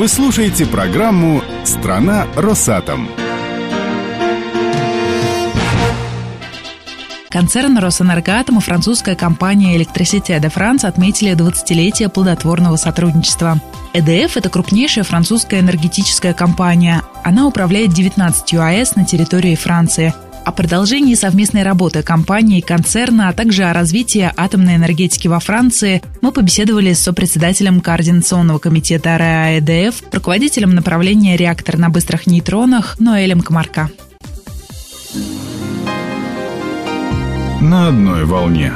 Вы слушаете программу «Страна Росатом». Концерн «Росэнергоатом» и французская компания «Электросити де Франс» отметили 20-летие плодотворного сотрудничества. ЭДФ – это крупнейшая французская энергетическая компания. Она управляет 19 АЭС на территории Франции. О продолжении совместной работы компании и концерна, а также о развитии атомной энергетики во Франции мы побеседовали с сопредседателем Координационного комитета РАЭДФ, руководителем направления реактор на быстрых нейтронах Ноэлем Комарка. на одной волне.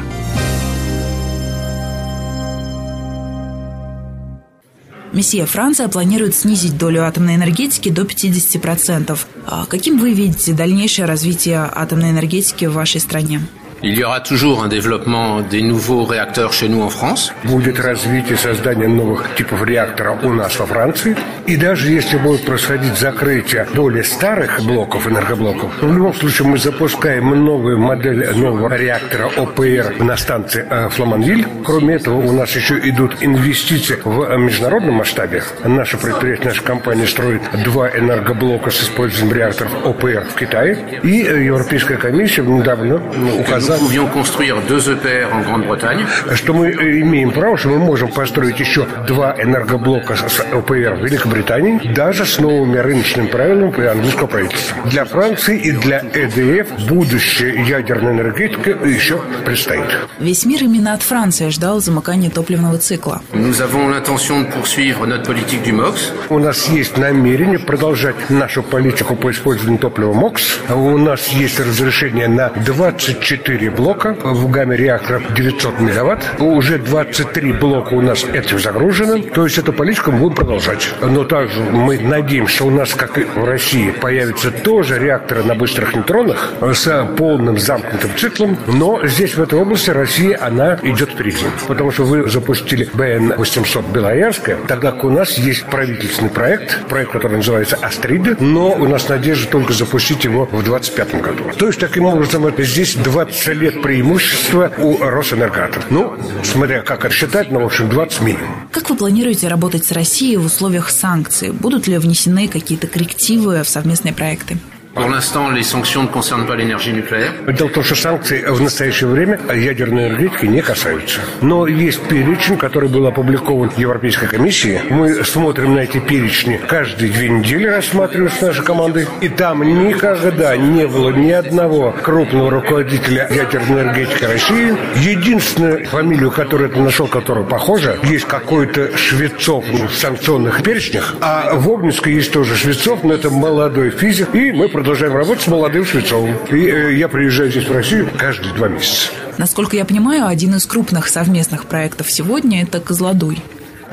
Месье, Франция планирует снизить долю атомной энергетики до 50%. А каким вы видите дальнейшее развитие атомной энергетики в вашей стране? Il y aura toujours un développement des nouveaux réacteurs chez nous en France. Будет развитие создания новых типов реактора у нас во Франции. И даже если будет происходить закрытие доли старых блоков, энергоблоков, в любом случае мы запускаем новую модель нового реактора ОПР на станции э, Фламанвиль. Кроме этого, у нас еще идут инвестиции в международном масштабе. Наше предприятие, наша компания строит два энергоблока с использованием реакторов ОПР в Китае. И э, Европейская комиссия недавно указала pouvions construire deux EPR en Grande-Bretagne. Что мы имеем право, что мы можем построить еще два энергоблока с ОПР в Великобритании, даже с новыми рыночными правилами английского правительства. Для Франции и для ЭДФ будущее ядерной энергетики еще предстоит. Весь мир именно от Франции ждал замыкания топливного цикла. Nous avons l'intention de poursuivre notre politique du MOX. У нас есть намерение продолжать нашу политику по использованию топлива МОКС. У нас есть разрешение на 24 4 блока в гамме реакторов 900 мегаватт. Уже 23 блока у нас этим загружены. То есть эту политику мы будем продолжать. Но также мы надеемся, что у нас, как и в России, появятся тоже реакторы на быстрых нейтронах с полным замкнутым циклом. Но здесь, в этой области, Россия, она идет впереди. Потому что вы запустили БН-800 Белоярская, тогда как у нас есть правительственный проект, проект, который называется «Астрида», но у нас надежда только запустить его в 2025 году. То есть, таким образом, это здесь 20 лет преимущества у Росэнергатов. Ну, смотря как это считать, но, в общем, 20 минимум. Как вы планируете работать с Россией в условиях санкций? Будут ли внесены какие-то коррективы в совместные проекты? Pour l'instant, les sanctions ne concernent pas l'énergie nucléaire. Дело в том, что санкции в настоящее время ядерной энергетики не касаются. Но есть перечень, который был опубликован Европейской комиссией. Мы смотрим на эти перечни каждые две недели, рассматриваем с нашей командой. И там никогда не было ни одного крупного руководителя ядерной энергетики России. Единственная фамилию, которую я нашел, которая похожа, есть какой-то Швецов в санкционных перечнях. А в Обнинске есть тоже Швецов, но это молодой физик. И мы продолжаем работать с молодым Швецовым. И э, я приезжаю здесь в Россию каждые два месяца. Насколько я понимаю, один из крупных совместных проектов сегодня – это «Козлодуй».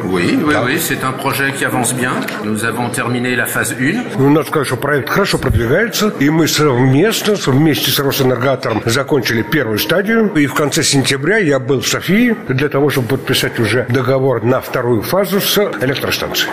Oui, oui, oui, c'est un projet qui avance bien. Nous avons terminé la phase 1. Ну, надо сказать, что проект хорошо продвигается, и мы совместно, вместе с Росэнергатором закончили первую стадию, и в конце сентября я был в Софии для того, чтобы подписать уже договор на вторую фазу с электростанцией.